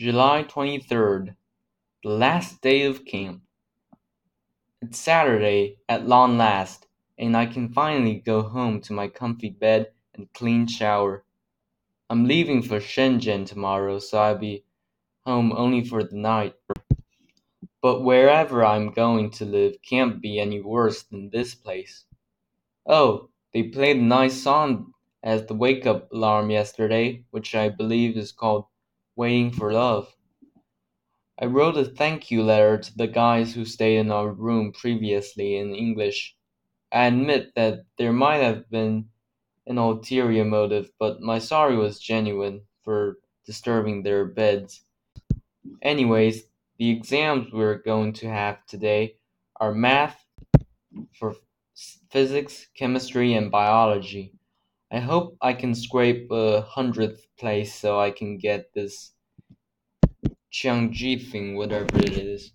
July 23rd, the last day of camp. It's Saturday, at long last, and I can finally go home to my comfy bed and clean shower. I'm leaving for Shenzhen tomorrow, so I'll be home only for the night. But wherever I'm going to live can't be any worse than this place. Oh, they played a nice song as the wake up alarm yesterday, which I believe is called Waiting for Love. I wrote a thank you letter to the guys who stayed in our room previously in English. I admit that there might have been an ulterior motive, but my sorry was genuine for disturbing their beds. Anyways, the exams we're going to have today are math for physics, chemistry, and biology. I hope I can scrape a hundredth place so I can get this Qiangji thing, whatever it is.